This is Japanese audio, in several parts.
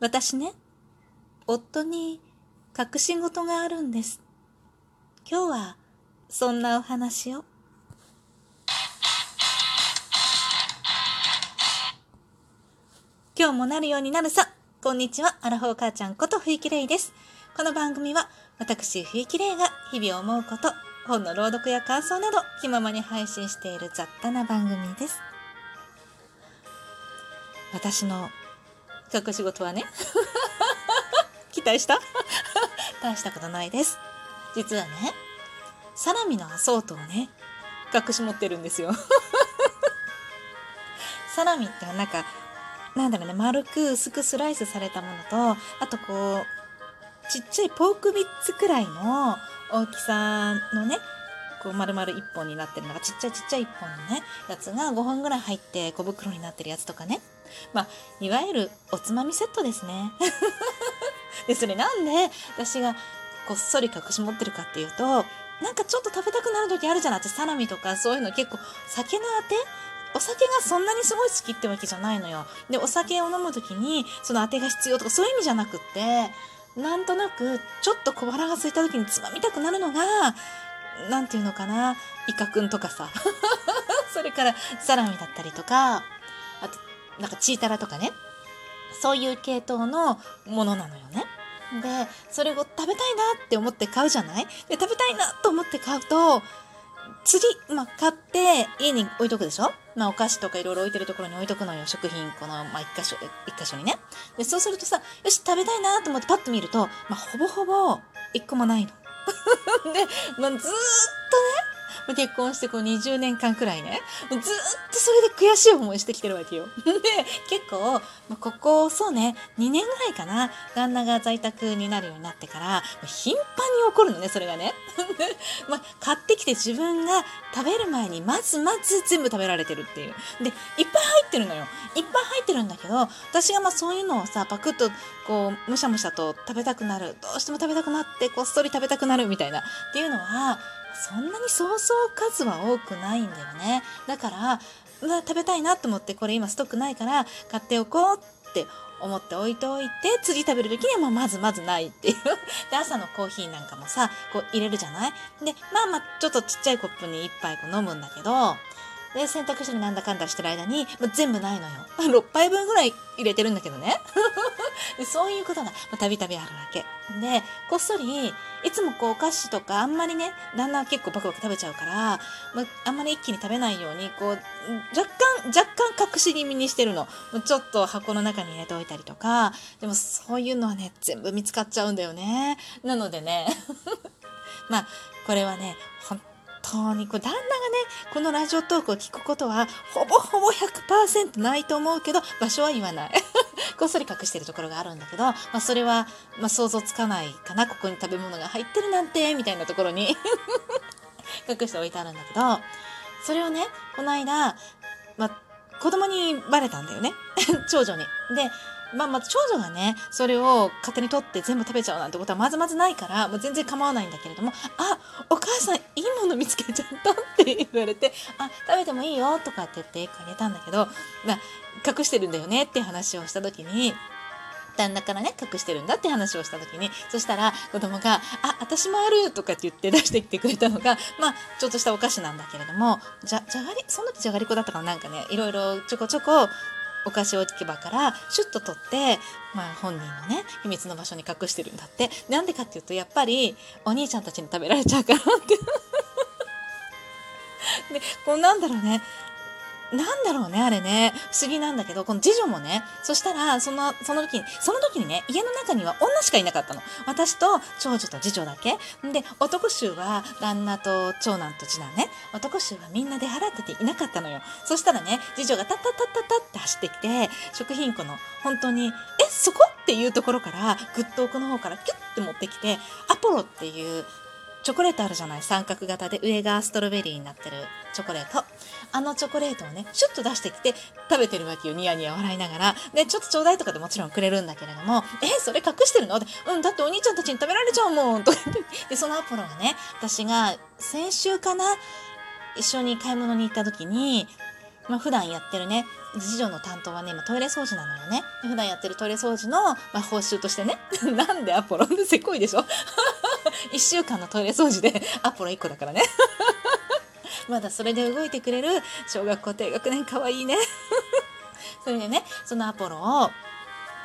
私ね、夫に隠し事があるんです。今日はそんなお話を。今日もなるようになるさ。こんにちは、アラフォー母ちゃんことふいきれいです。この番組は私ふいきれいが日々思うこと、本の朗読や感想など気ままに配信している雑多な番組です。私の隠し事はね。期待した？大したことないです。実はねサラミのアソートをね隠し持ってるんですよ。サラミってなんかなんだろうね丸く薄くスライスされたものとあとこうちっちゃいポークビッツくらいの大きさのねこう丸々1本になってるのがちっちゃいちっちゃい1本のねやつが5本ぐらい入って小袋になってるやつとかね。まあいわゆるおつまみセットですね。でそれなんで私がこっそり隠し持ってるかっていうとなんかちょっと食べたくなる時あるじゃない？私サラミとかそういうの結構酒のあて。お酒がそんなにすごい好きってわけじゃないのよ。でお酒を飲む時にそのあてが必要とかそういう意味じゃなくってなんとなくちょっと小腹が空いた時につまみたくなるのがなんていうのかな？イカくんとかさ。それからサラミだったりとか。なんかチータラとかね。そういう系統のものなのよね。でそれを食べたいなって思って買うじゃない？で食べたいなと思って買うと次、まあ、買って家に置いとくでしょ、まあ、お菓子とかいろいろ置いてるところに置いとくのよ。食品この、まあ、一箇所一箇所にね。でそうするとさよし食べたいなと思ってパッと見ると、まあ、ほぼほぼ一個もないの。で、まあ、ずーっと結婚してこう20年間くらいねずっとそれで悔しい思いしてきてるわけよ。で結構、まあ、ここそうね2年ぐらいかな旦那が在宅になるようになってから頻繁に起こるのねそれがね。まあ、買ってきて自分が食べる前にまずまず全部食べられてるっていう。でいっぱい入ってるのよ。いっぱい入ってるんだけど私がまあそういうのをさパクッとこうむしゃむしゃと食べたくなるどうしても食べたくなってこっそり食べたくなるみたいなっていうのはそんなにそうそう数は多くないんだよね。だからうわ食べたいなと思ってこれ今ストックないから買っておこうって思って置いておいて次食べる時にはもうまずまずないっていう。で朝のコーヒーなんかもさこう入れるじゃない？でまあまあちょっとちっちゃいコップに1杯こう飲むんだけどで洗濯してなんだかんだしてる間に、まあ、全部ないのよ。6杯分ぐらい入れてるんだけどね。でそういうことがたびたびあるわけ。でこっそりいつもこうお菓子とかあんまりね旦那は結構バクバク食べちゃうから、まあ、あんまり一気に食べないようにこう若干若干隠し気味にしてるの。ちょっと箱の中に入れておいたりとか。でもそういうのはね全部見つかっちゃうんだよね。なのでね まあこれはね本当にこう旦那がねこのラジオトークを聞くことはほぼほぼ100%ないと思うけど場所は言わない。こっそり隠してるところがあるんだけど、まあ、それは、まあ、想像つかないかなここに食べ物が入ってるなんてみたいなところに 隠しておいてあるんだけどそれをねこの間、まあ、子供にバレたんだよね 長女に。でまあまあ長女がねそれを勝手に取って全部食べちゃうなんてことはまずまずないからもう全然構わないんだけれども「あお母さんいいもの見つけちゃった」って言われて「あ食べてもいいよ」とかって言ってあげたんだけど、まあ、隠してるんだよねって話をした時に旦那からね隠してるんだって話をした時にそしたら子供が「あ私もある」とかって言って出してきてくれたのがまあちょっとしたお菓子なんだけれどもじゃじゃがりその時じゃがりこだったかななんかねいろいろちょこちょこお菓子置き場からシュッと取って、まあ、本人のね秘密の場所に隠してるんだって。なんでかっていうとやっぱりお兄ちゃんたちに食べられちゃうからって。でこうなんだろうね。なんだろうね、あれね。不思議なんだけど、この次女もね、そしたら、その、その時に、その時にね、家の中には女しかいなかったの。私と長女と次女だけ。で、男衆は旦那と長男と次男ね。男衆はみんな出払ってていなかったのよ。そしたらね、次女がタッタッタッタッタって走ってきて、食品庫の本当に、え、そこ？っていうところから、ぐっと奥の方からキュッて持ってきて、アポロっていう、チョコレートあるじゃない？三角型で上がストロベリーになってる。チョコレート。あのチョコレートをねシュッと出してきて食べてるわけよ。ニヤニヤ笑いながら。でちょっとちょうだいとかでもちろんくれるんだけれども「えそれ隠してるの?」って「うんだってお兄ちゃんたちに食べられちゃうもん」とでそのアポロがね私が先週かな？一緒に買い物に行った時にまあ、普段やってるね次女の担当はね、今トイレ掃除なのよね。普段やってるトイレ掃除の、まあ、報酬としてね。なんでアポロ？ンせこいでしょ ?1 週間のトイレ掃除で アポロ1個だからね。まだそれで動いてくれる小学校低学年かわいいね。それでね、そのアポロを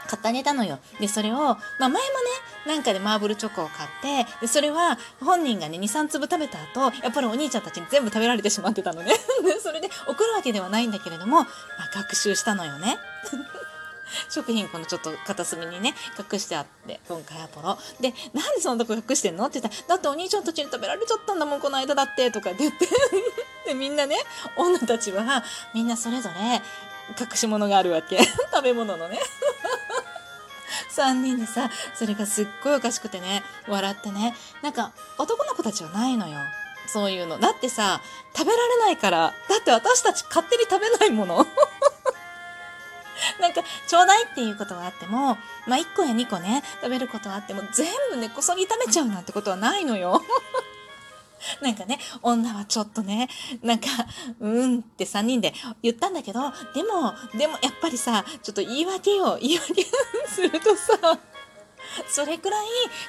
買ってあげたのよ。で、それを、まあ前もね、なんかでマーブルチョコを買って、で、それは本人がね、2、3粒食べた後、やっぱりお兄ちゃんたちに全部食べられてしまってたのね。それで怒るわけではないんだけれども、まあ学習したのよね。食品このちょっと片隅にね、隠してあって、今回アポロ。で、なんでそんなとこ隠してんのって言ったら、だってお兄ちゃんたちに食べられちゃったんだもん、この間だって、とかって言って。で、みんなね、女たちは、みんなそれぞれ隠し物があるわけ。食べ物のね。3人でさ、それがすっごいおかしくてね、笑ってね。なんか、男の子たちはないのよ。そういうの。だってさ、食べられないから。だって私たち勝手に食べないもの。なんか、ちょうだいっていうことはあっても、まあ、1個や2個ね、食べることはあっても、全部根こそぎ食べちゃうなんてことはないのよ。なんかね、女はちょっとね、なんか、うんって3人で言ったんだけど、でも、でもやっぱりさ、ちょっと言い訳よ、言い訳するとさ、それくらい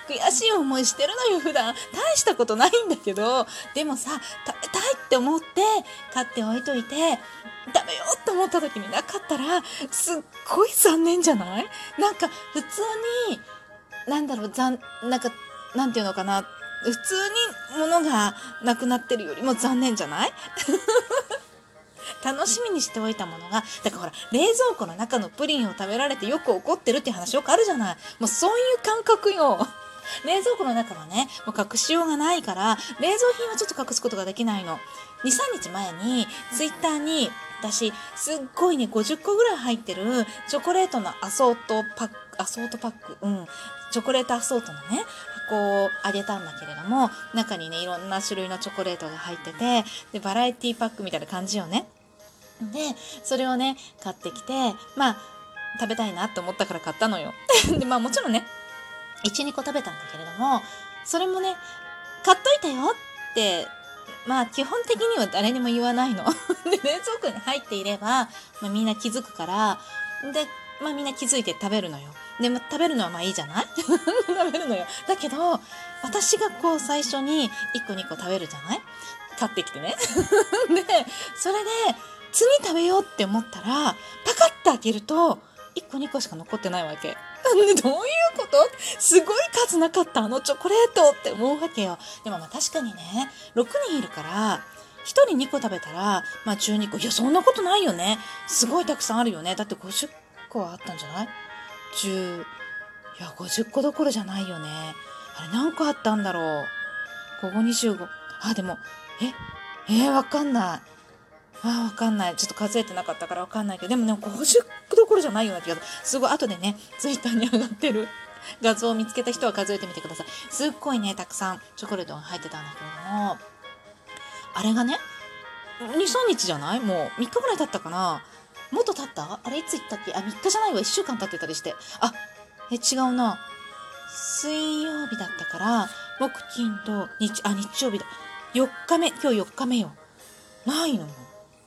悔しい思いしてるのよ、普段。大したことないんだけど、でもさ、食べたいって思って買っておいといて、食べようと思った時になかったら、すっごい残念じゃない？なんか、普通に、なんだろう、残、なんか、なんていうのかな、普通に物がなくなってるよりも残念じゃない？楽しみにしておいたものが、だからほら、冷蔵庫の中のプリンを食べられてよく怒ってるって話よくあるじゃない？もうそういう感覚よ。冷蔵庫の中はね、もう隠しようがないから、冷蔵品はちょっと隠すことができないの。2、3日前に、ツイッターに、私、すっごいね、50個ぐらい入ってる、チョコレートのアソートパック、アソートパック、うん、チョコレートアソートのね、箱をあげたんだけれども、中にね、いろんな種類のチョコレートが入ってて、で、バラエティパックみたいな感じよね。で、それをね、買ってきて、まあ、食べたいなって思ったから買ったのよ。で、まあもちろんね、1、2個食べたんだけれども、それもね、買っといたよって、まあ基本的には誰にも言わないの。で、冷蔵庫に入っていれば、まあみんな気づくから、で、まあみんな気づいて食べるのよ。で、ま、食べるのはまあいいじゃない？食べるのよ。だけど、私がこう最初に1個2個食べるじゃない？買ってきてね。で、それで、次食べようって思ったら、パカッて開けると、1個2個しか残ってないわけ。でどういうこと？すごい数なかったあのチョコレートって思うわけよ。でもまあ確かにね、6人いるから、1人2個食べたら、まあ12個。いや、そんなことないよね。すごいたくさんあるよね。だって50個はあったんじゃない？?10、いや、50個どころじゃないよね。あれ何個あったんだろう。ここ25。あ、でも、え、えー、わかんない。あーわかんない。ちょっと数えてなかったからわかんないけど、でもね、50どころじゃないような気がする。すごい、後でね、ツイッターに上がってる画像を見つけた人は数えてみてください。すっごいね、たくさんチョコレートが入ってたんだけども、あれがね、2、3日じゃない？もう3日ぐらい経ったかなもっと経った？あれいつ行ったっけ？あ、3日じゃないわ。1週間経ってたりして。あ、え、違うな。水曜日だったから、木、金と日、あ、日曜日だ。4日目、今日4日目よ。ないのよ。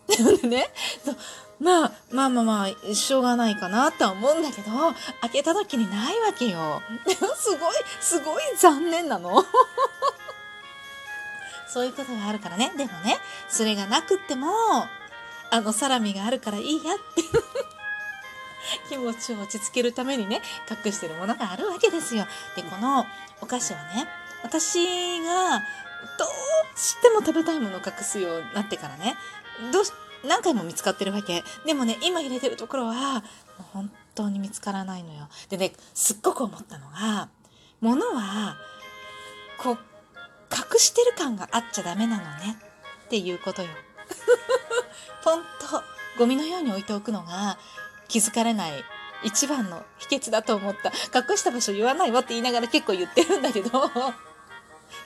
で ね、まあ、まあまあまあ、しょうがないかなとは思うんだけど、開けた時にないわけよ。すごい、すごい残念なの。そういうことがあるからね。でもね、それがなくっても、あのサラミがあるからいいやって 気持ちを落ち着けるためにね、隠してるものがあるわけですよ。で、このお菓子はね、私がどうしても食べたいものを隠すようになってからね、どうし、何回も見つかってるわけ。でもね、今入れてるところは、もう本当に見つからないのよ。でね、すっごく思ったのが、物は、こう、隠してる感があっちゃダメなのねっていうことよ。ポンとゴミのように置いておくのが気づかれない一番の秘訣だと思った。隠した場所言わないわって言いながら結構言ってるんだけど、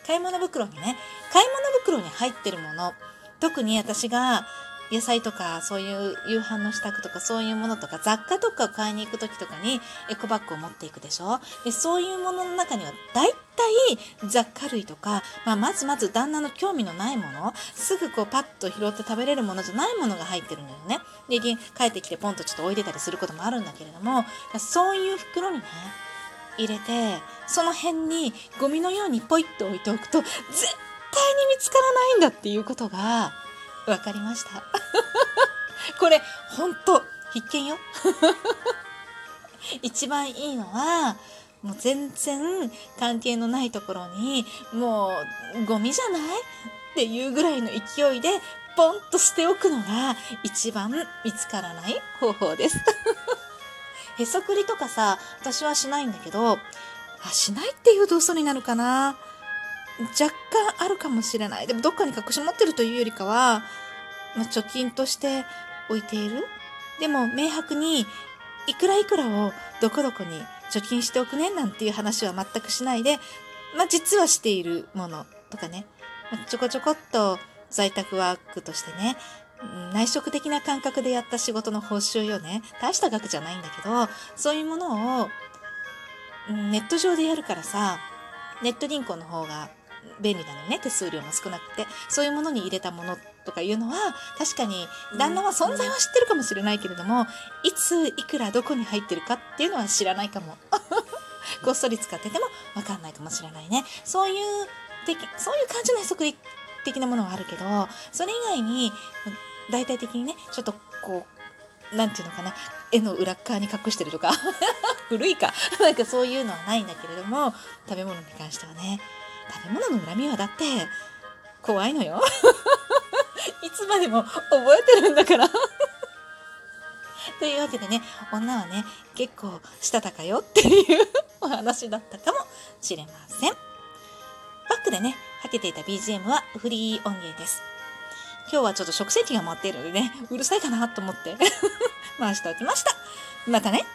買い物袋にね、買い物袋に入ってるもの、特に私が野菜とかそういう夕飯の支度とかそういうものとか雑貨とかを買いに行く時とかにエコバッグを持っていくでしょ？でそういうものの中には大体雑貨類とか、まあ、まずまず旦那の興味のないものすぐこうパッと拾って食べれるものじゃないものが入ってるんだよね。で帰ってきてポンとちょっと置いてたりすることもあるんだけれどもそういう袋にね入れてその辺にゴミのようにポイッと置いておくと絶対に見つからないんだっていうことが分かりました。これほんと必見よ。一番いいのはもう全然関係のないところにもうゴミじゃないっていうぐらいの勢いでポンと捨ておくのが一番見つからない方法です。へそくりとかさ私はしないんだけどあしないっていうと嘘になるかな。若干あるかもしれない。でもどっかに隠し持ってるというよりかは、まあ、貯金として置いている？でも明白にいくらいくらをどこどこに貯金しておくねなんていう話は全くしないで、まあ、実はしているものとかね、ま、ちょこちょこっと在宅ワークとしてね、内職的な感覚でやった仕事の報酬よね。大した額じゃないんだけど、そういうものを、ネット上でやるからさ、ネット銀行の方が便利なのね、手数料も少なくて。そういうものに入れたものとかいうのは、確かに旦那は存在は知ってるかもしれないけれども、いつ、いくら、どこに入ってるかっていうのは知らないかも。こっそり使っててもわかんないかもしれないね。そういう的、そういう感じのへそくり的なものはあるけど、それ以外に、大体的にね、ちょっとこう、なんていうのかな、絵の裏側に隠してるとか、古いか、なんかそういうのはないんだけれども、食べ物に関してはね、食べ物の恨みはだって、怖いのよ。いつまでも覚えてるんだから というわけでね、女はね、結構したたかよっていうお話だったかもしれません。バックでね、かけていた BGM はフリー音源です。今日はちょっと食洗機が回っているのでね、うるさいかなと思って 回しておきました。またね。